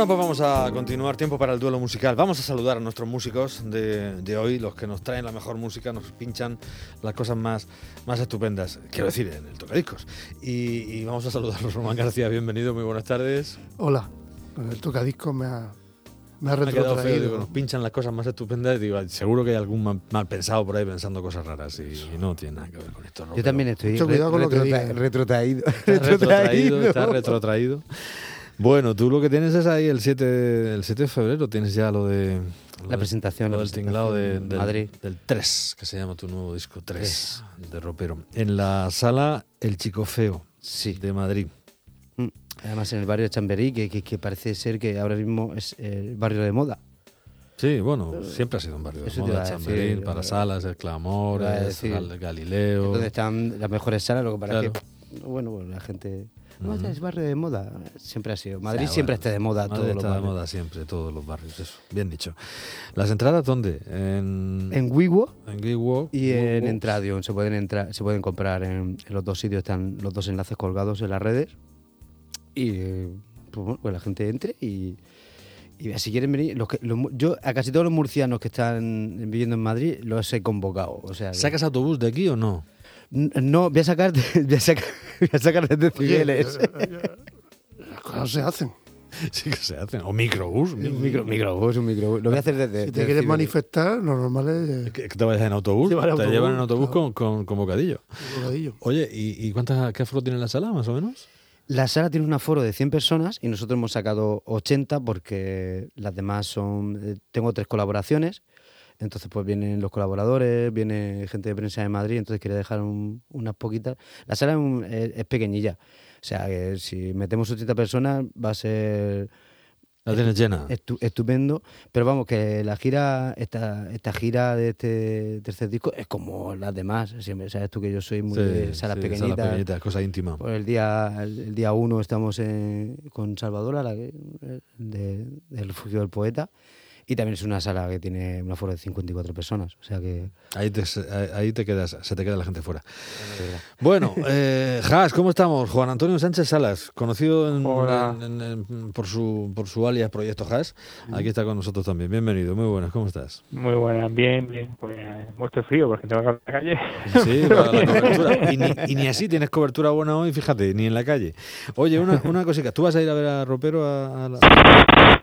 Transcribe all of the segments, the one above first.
Bueno, pues vamos a continuar tiempo para el duelo musical. Vamos a saludar a nuestros músicos de, de hoy, los que nos traen la mejor música, nos pinchan las cosas más, más estupendas, quiero decir, en el tocadiscos. Y, y vamos a saludarlos. Román García, bienvenido, muy buenas tardes. Hola, con el tocadiscos me ha, me ha Me ha quedado feo, retrotraído. digo, nos pinchan las cosas más estupendas. Digo, seguro que hay algún mal, mal pensado por ahí pensando cosas raras y, y no tiene nada que ver con esto. Yo también estoy Mucho cuidado con lo que retrota- digas. retrotraído. Está retrotraído, está retrotraído. Bueno, tú lo que tienes es ahí el 7, el 7 de febrero, tienes ya lo de... lo La presentación, Lo la del tinglado de, del, Madrid. del 3, que se llama tu nuevo disco 3 de ropero. En la sala El Chico Feo Sí. de Madrid. Mm. Además, en el barrio de Chamberí, que, que, que parece ser que ahora mismo es el barrio de moda. Sí, bueno, siempre ha sido un barrio de moda, eh, para salas, el Clamor, decir. Gal- Galileo. Donde están las mejores salas, lo que para Claro. que. Bueno, pues la gente. No, es barrio de moda. Siempre ha sido. Madrid Sí, siempre bueno, está de moda. Madrid todos los está de barrios. moda siempre, todos los barrios, eso. Bien dicho. ¿Las entradas dónde? En, En Wigo en Walk, y en Walk. Entradion se pueden entrar, se pueden comprar en, en los dos sitios, están los dos enlaces colgados en las redes. Y eh, pues, bueno, pues la gente entre y, y si quieren venir, los que, los yo a casi todos los murcianos que están viviendo en Madrid los he convocado. O sea, ¿Sacas autobús de aquí o no? No, voy a sacar, voy a sacar, voy a sacar desde eh, Las cosas se hacen. Sí que se hacen. O microbús. Un micro, microbús, un microbús. Lo voy a hacer desde. Si te desde quieres manifestar, lo normal es eh, Que, que te vayas en autobús. Te autobús, llevan en autobús claro. con, con, con bocadillo. bocadillo. Oye, ¿y, y cuántas, qué aforo tiene la sala, más o menos? La sala tiene un aforo de 100 personas y nosotros hemos sacado 80 porque las demás son... eh, Tengo tres colaboraciones, entonces pues vienen los colaboradores, viene gente de prensa de Madrid, entonces quería dejar un- unas poquitas. La sala es, un- es- es pequeñilla, o sea que si metemos 80 personas va a ser La tienes llena. estu- estupendo, pero vamos, que la gira, esta, esta gira de este tercer disco es como las demás, siempre sabes tú que yo soy muy Sí, de salas sí, pequeñitas. Salas pequeñitas, cosa íntima. Pues el día el, el día uno estamos en- con Salvador, la de- del refugio del poeta, y también es una sala que tiene un aforo de 54 personas, o sea que Ahí te, ahí te quedas, se te queda la gente fuera. Bueno, eh, Jas, ¿cómo estamos? Juan Antonio Sánchez Salas, conocido en- Hola. en- en- por, su, por su alias Proyecto Jas. Aquí está con nosotros también. Bienvenido, muy buenas, ¿cómo estás? Muy buenas, bien, bien. Pues muerto frío porque tengo que ir a la calle. Sí, para la cobertura. Y ni, y ni así tienes cobertura buena hoy, fíjate, ni en la calle. Oye, una, una cosita, ¿tú vas a ir a ver a Ropero a, a la...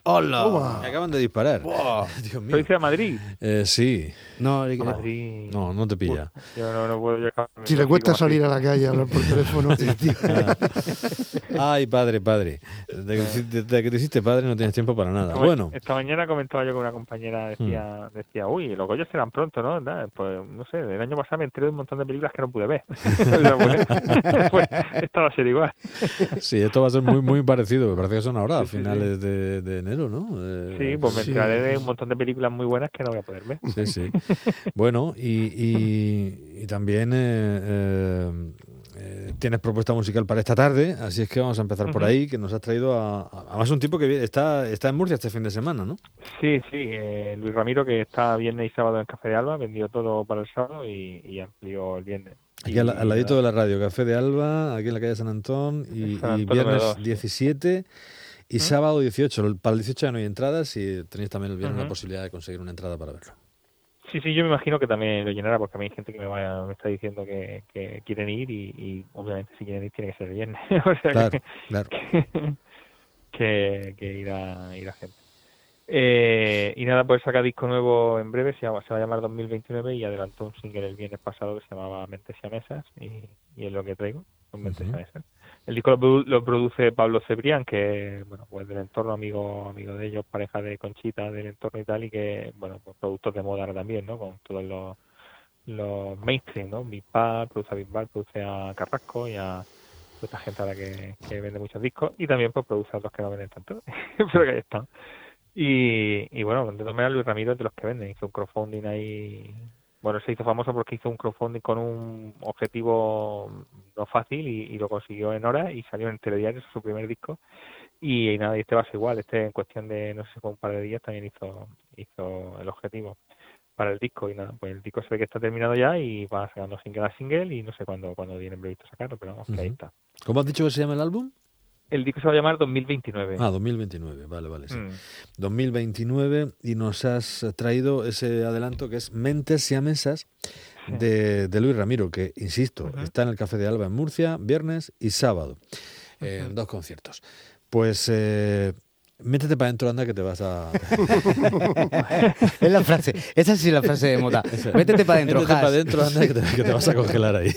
¡Hola! Me acaban de disparar. Dios mío. Soy de Madrid. Eh, sí, no, Madrid. no, no te pilla. Yo no, no puedo llegar. Si le cuesta salir a la calle a hablar por teléfono, Ay, padre, padre. Desde que, te hiciste- padre no tienes tiempo para nada. Bueno, Esta mañana comentaba yo con una compañera, decía, Hmm. decía uy, los Goyos serán pronto, ¿no? Pues no sé, el año pasado me enteré de un montón de películas que no pude ver. Pues, pues, esta va a ser igual. sí, esto va a ser muy muy parecido. Me parece que son ahora, a finales de, de enero, ¿no? Eh, Sí, pues me Sí. enteraré de un montón de películas muy buenas que no voy a poder ver. Sí, sí. Bueno, y, y- y también eh, eh, eh, tienes propuesta musical para esta tarde, así es que vamos a empezar por ahí, que nos has traído a, a- además un tipo que está, está en Murcia este fin de semana, ¿no? Sí, sí, eh, Luis Ramiro que está viernes y sábado en Café de Alba, vendió todo para el sábado y, y amplió el viernes. Aquí Y al, al ladito de la radio, Café de Alba, aquí en la calle San Antón, y, San y Antón número viernes dos. 17 y sábado 18. Para el 18 ya no hay entradas y tenéis también el viernes la posibilidad de conseguir una entrada para verlo. Sí, sí, yo me imagino que también lo llenará porque a mí hay gente que me, vaya, me está diciendo que, que quieren ir y, y obviamente si quieren ir tiene que ser el viernes. o sea Claro, que, claro. que, que irá, irá gente. Eh, y nada, pues saca disco nuevo en breve, se, llama- se va a llamar 2029 y adelantó un single el viernes pasado que se llamaba Mentes y, y es lo que traigo, con Mentes Ujú. Siamesas. El disco lo, lo produce Pablo Cebrián, que bueno, pues del entorno amigo amigo de ellos, pareja de Conchita del entorno y tal, y que bueno, pues productor de moda también, ¿no? Con todos los, los mainstream, ¿no? Bisbal, produce a Bisbal, produce a Carrasco y a esta gente ahora que, que vende muchos discos y también pues produce a otros que no venden tanto, pero que ahí están. Y, y bueno, de todas maneras Luis Ramiro de los que venden, hizo un crowdfunding ahí, bueno, se hizo famoso porque hizo un crowdfunding con un objetivo no fácil y, y lo consiguió en horas y salió en telediario, su primer disco. Y, y nada, y este va a ser igual, este en cuestión de, no sé un par de días también hizo, hizo el objetivo para el disco y nada, pues el disco se ve que está terminado ya y va sacando single a single y no sé cuándo, cuándo tienen previsto sacarlo, pero vamos, que ahí está. ¿Cómo has dicho que se llama el álbum? El disco se va a llamar 2029. Ah, 2029, vale, vale. Sí. Mm. 2029 y nos has traído ese adelanto que es Mentes Siamesas de, de Luis Ramiro, que, insisto, está en el Café de Alba en Murcia, viernes y sábado, en dos conciertos. Pues eh, métete para adentro, anda, que te vas a... Es la frase. Esa sí es la frase de Mota. Métete para adentro, Métete para adentro, anda, que te, que te vas a congelar ahí.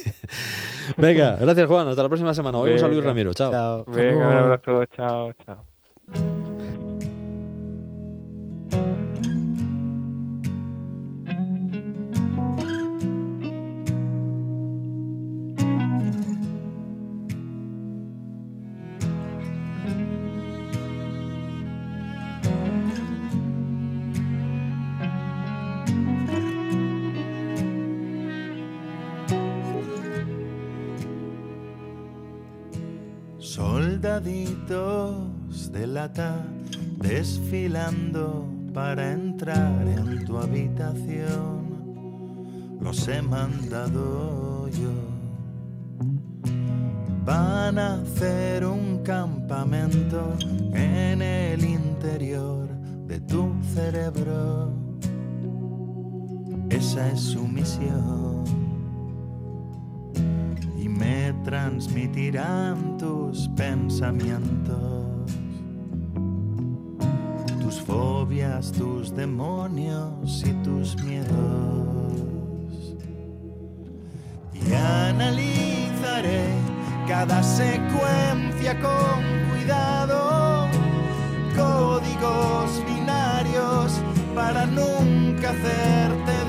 Venga, gracias Juan, hasta la próxima semana. Oímos a Luis. Ramiro, chao. Chao. Venga, un abrazo, chao, chao. Soldaditos de lata desfilando para entrar en tu habitación. Los he mandado yo. Van a hacer un campamento en el interior de tu cerebro. Esa es su misión y me transmitirán tus pensamientos, tus fobias, tus demonios y tus miedos. Y analizaré cada secuencia con cuidado, códigos binarios para nunca hacerte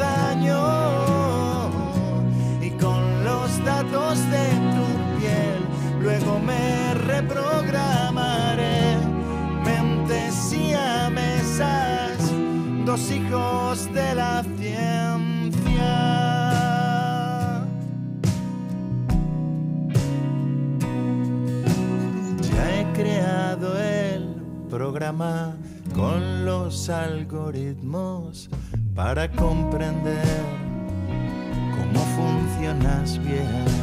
reprogramaré mentes siamesas dos hijos de la ciencia ya he creado el programa con los algoritmos para comprender cómo funcionas bien.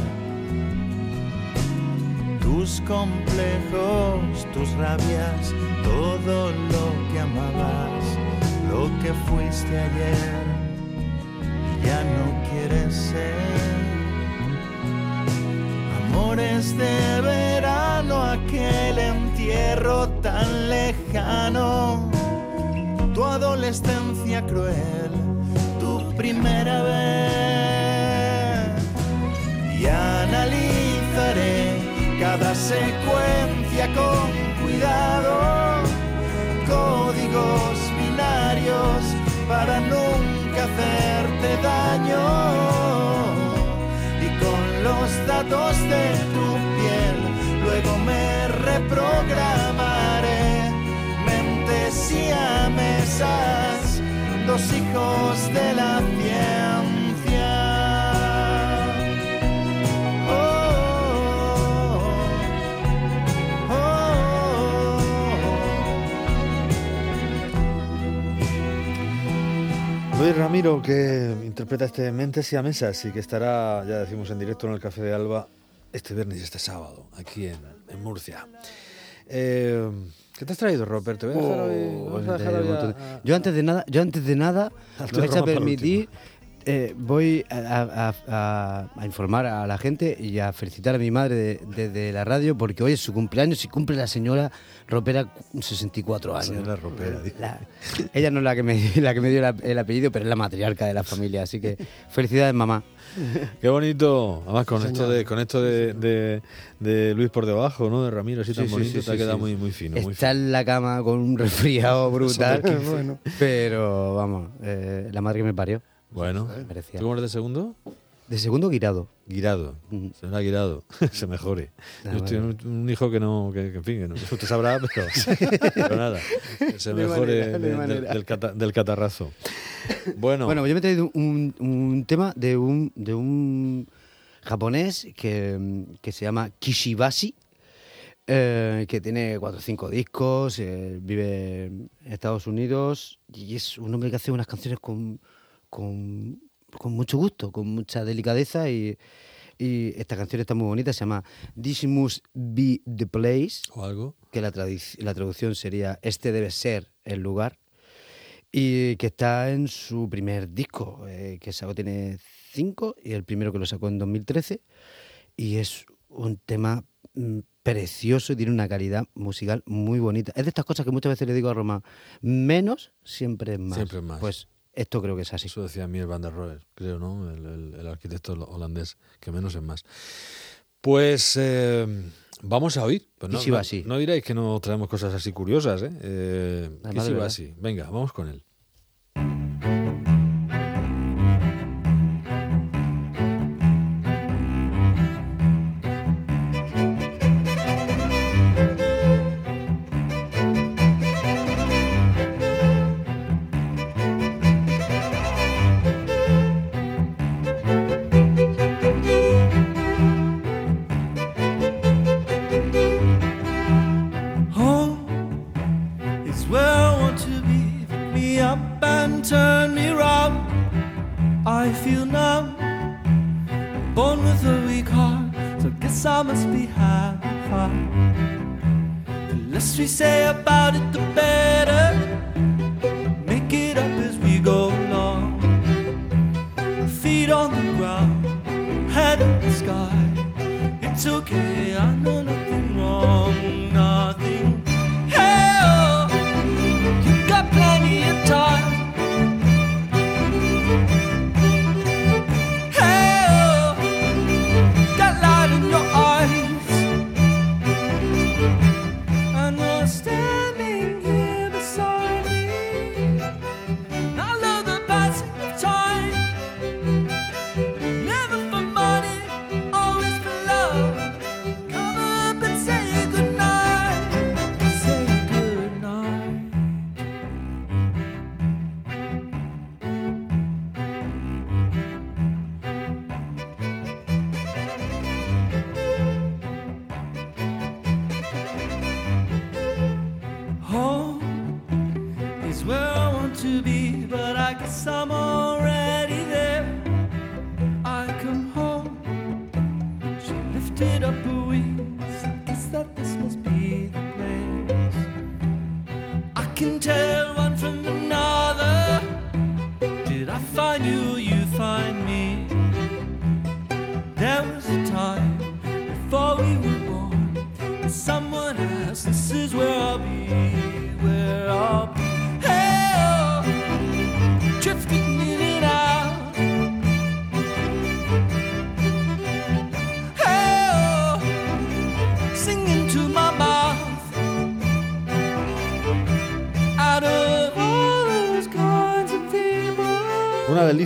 Tus complejos, tus rabias, todo lo que amabas, lo que fuiste ayer, ya no quieres ser. Amores de verano, aquel entierro tan lejano, tu adolescencia cruel, tu primera vez. Secuencia con cuidado, códigos binarios para nunca hacerte daño. Y con los datos de tu piel luego me reprogramaré. Mentes siamesas dos hijos de la ciencia Luis Ramiro, que interpreta este Mentes y a Mesas y que estará, ya decimos, en directo en el Café de Alba este viernes y este sábado, aquí en, en Murcia. Eh, ¿Qué te has traído, Robert? Te voy a dejar hoy- Oh, vamos a dejar de hoy a- montón. a- Yo antes de nada, yo antes de nada, me vais a permitir, eh, voy a, a- a- a informar a la gente y a felicitar a mi madre de- desde la radio porque hoy es su cumpleaños y cumple la señora Ropera 64 años. Señora Ropera. La- ella no es la que me, la que me dio la- el apellido, pero es la matriarca de la familia, así que felicidades mamá. Qué bonito, además con Señor. esto de con esto de, de- de Luis por debajo, ¿no? De Ramiro, así tan Sí, bonito, sí, te ha sí, quedado sí. muy muy fino, muy Está fino. en la cama con un resfriado brutal, bueno. pero vamos, eh, la madre que me parió. Bueno. ¿tú cómo eres de segundo? De segundo guirado. Guirado, Ujú. será guirado, se mejore. Ah, Yo en un, un hijo que no, que, que, en fin, que no, usted sabrá, pero, pero nada, que se De mejore manera, de de- de- manera. del, cata- del catarrazo. Bueno, Bueno, yo me he traído un, un tema de un, de un japonés que, que se llama Kishibashi, eh, que tiene cuatro o cinco discos, eh, vive en Estados Unidos y es un hombre que hace unas canciones con, con, con mucho gusto, con mucha delicadeza y, Y esta canción está muy bonita, se llama This Must Be the Place, O algo. que la, la traducción sería Este debe ser el lugar, y que está en su primer disco, eh, que sacó tiene cinco, y el primero que lo sacó en 2013, y es un tema mm, precioso y tiene una calidad musical muy bonita. Es de estas cosas que muchas veces le digo a Roma, menos siempre es más. Siempre es más. Pues esto creo que es así. Eso decía Mier van der Rohe, creo, ¿no? El, el- el arquitecto holandés, que menos es más. Pues eh, vamos a oír. Pues Y no, si va no- así. no diréis que no traemos cosas así curiosas, ¿eh? eh Además. Venga, vamos con él. Up and turn me round. I feel numb, born with a weak heart, so guess I must be fun. The less we say about it, the better. Make it up as we go along. Feet on the ground, head in the sky. It's okay, I know nothing wrong, some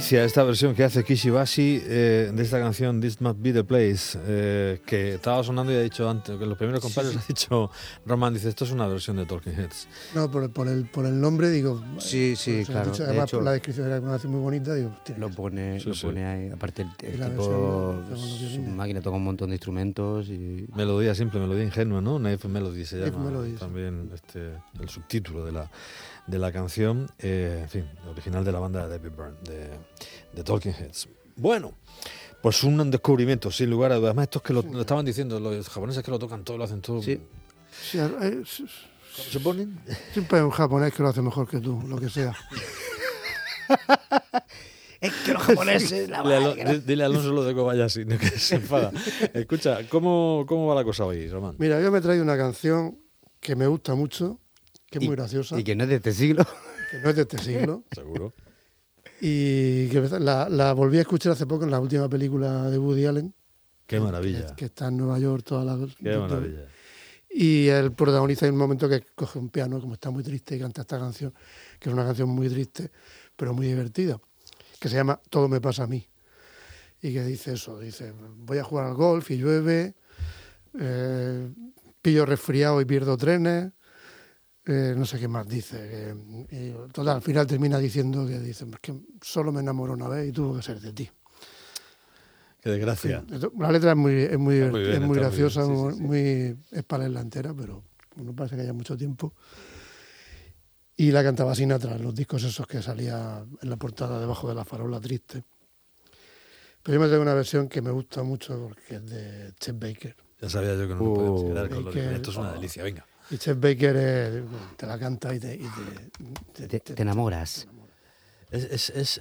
delicia esta versión que hace Kishibashi eh, de esta canción This Must Be the Place, eh, que estaba sonando y ha dicho antes, que en los primeros compases ha dicho Roman, dice, esto es una versión de Talking Heads. No, por, por el, por el nombre digo. Sí, sí, pues, claro, dicho, de además, hecho- por la descripción era una canción muy bonita, digo. Lo pone, Sí, lo sí. pone ahí. Aparte, el, el la tipo, su máquina toca un montón de instrumentos y Melodía simple, melodía ingenua, ¿no? Naif Melody se Naif llama Melody, sí. también este, el subtítulo de la, de la canción, eh, en fin, original de la banda de David Byrne, de, de Talking Heads. Bueno, pues un descubrimiento, sin lugar a dudas. Además, estos que lo, lo estaban diciendo, los japoneses que lo tocan todo, lo hacen todo. Sí. Sí, eh, s- ¿Cómo se ponen? siempre hay un japonés que lo hace mejor que tú, lo que sea. Es que los japoneses, la Dile, a dile a Alonso lo de Kobayashi, ¿no? que se enfada. Escucha, ¿cómo, ¿cómo va la cosa hoy, Román? Mira, yo me he traído una canción que me gusta mucho, que es muy graciosa, Y que no es de este siglo. que no es de este siglo, Seguro. y que la, la volví a escuchar hace poco en la última película de Woody Allen, Qué maravilla. que, que está en Nueva York toda la... Qué maravilla. Y el protagonista hay un momento que coge un piano, como está muy triste, y canta esta canción, que es una canción muy triste, pero muy divertida, que se llama Todo me pasa a mí. Y que dice eso, dice, voy a jugar al golf y llueve, eh, pillo resfriado y pierdo trenes, eh, no sé qué más dice. y total, al final termina diciendo que dice, "Es que solo me enamoró una vez y tuvo que ser de ti. Qué desgracia. La letra es muy, es muy, muy bien, es muy graciosa, sí, muy, sí, sí. muy- es para leerla entera, pero no parece que haya mucho tiempo. Y la cantaba Sinatra, los discos esos que salía en la portada debajo de la farola triste. Pero yo me tengo una versión que me gusta mucho porque es de Chet Baker. Ya sabía yo que no nos Uh, podemos quedar con Baker. Esto es una delicia, venga. Y Chet Baker es- te la canta y te, y te, Te, te enamoras. Es, es, es,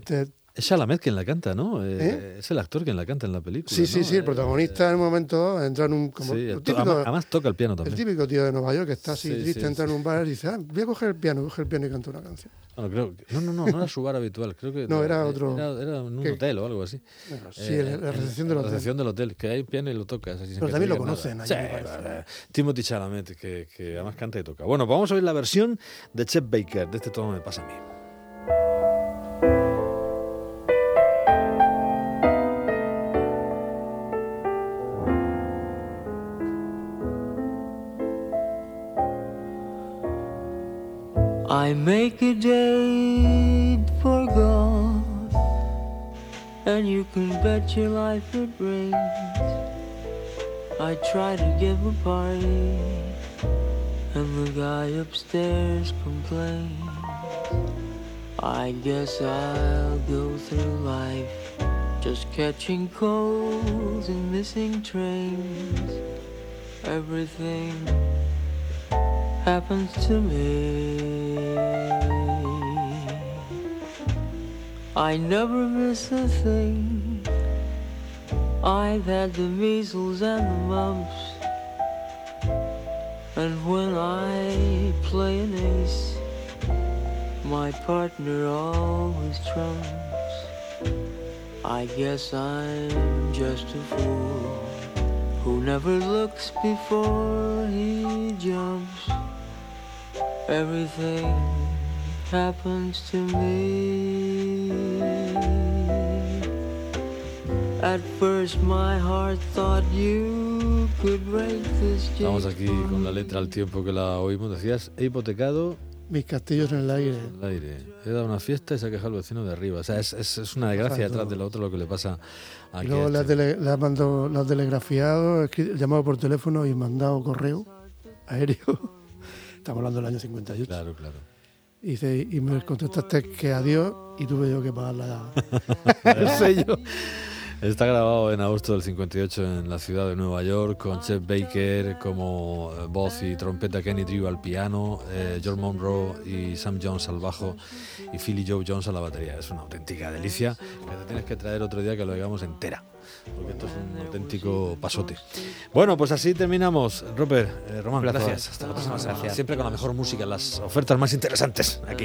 te- es, Chalamet quien la canta, ¿no? Eh, ¿Eh? Es el actor quien la canta en la película. Sí, sí, ¿no? sí, el Eh, protagonista en un momento entra en un... Como, sí, el, típico, además, además toca el piano el también. típico tío de Nueva York que está así Sí, triste, sí, entra en un bar y dice, ah, voy a coger el piano, coge el piano y canta una canción. Bueno, creo que- no, no, no, no era su bar habitual. Creo que No, era eh, otro- Era, era en un ¿Qué? hotel o algo así. Bueno, sí, Eh, la recepción del la hotel. recepción del hotel, que hay piano y lo tocas. Así, Pero también lo conocen allí. Timothy Chalamet, que, que además canta y toca. Bueno, pues vamos a oír la versión de Chet Baker, de este Todo me pasa a mí. Make a date for God, and you can bet your life it rains. I try to give a party, and the guy upstairs complains. I guess I'll go through life just catching colds and missing trains. Everything happens to me. I never miss a thing. I've had the measles and the mumps. And when I play an ace, my partner always trumps. I guess I'm just a fool who never looks before he jumps. Everything happens to me. At first, my heart thought you could break this Estamos aquí con la letra al tiempo que la oímos. Decías, he hipotecado Mis castillos en el aire. el aire. He dado una fiesta y se ha quejado el vecino de arriba. O sea, es, es, es una desgracia Exacto. detrás de lo otro lo que le pasa a Y luego le has, tele- le has mandado, le has telegrafiado, llamado por teléfono y mandado correo aéreo. Estamos hablando del año 58. Claro, claro. Y, dice, y me contestaste que adiós y tuve yo que pagar la, el sello. Está grabado en agosto del 58 en la ciudad de Nueva York con Chet Baker como eh, voz y trompeta, Kenny Drew al piano, eh, George Monroe y Sam Jones al bajo y Philly Joe Jones a la batería. Es una auténtica delicia que te tienes que traer otro día que lo hagamos entera. Porque esto es un auténtico pasote. Bueno, pues así terminamos. Robert, eh, Román, gracias. Hasta la próxima semana. Gracias. Siempre con la mejor música, las ofertas más interesantes aquí.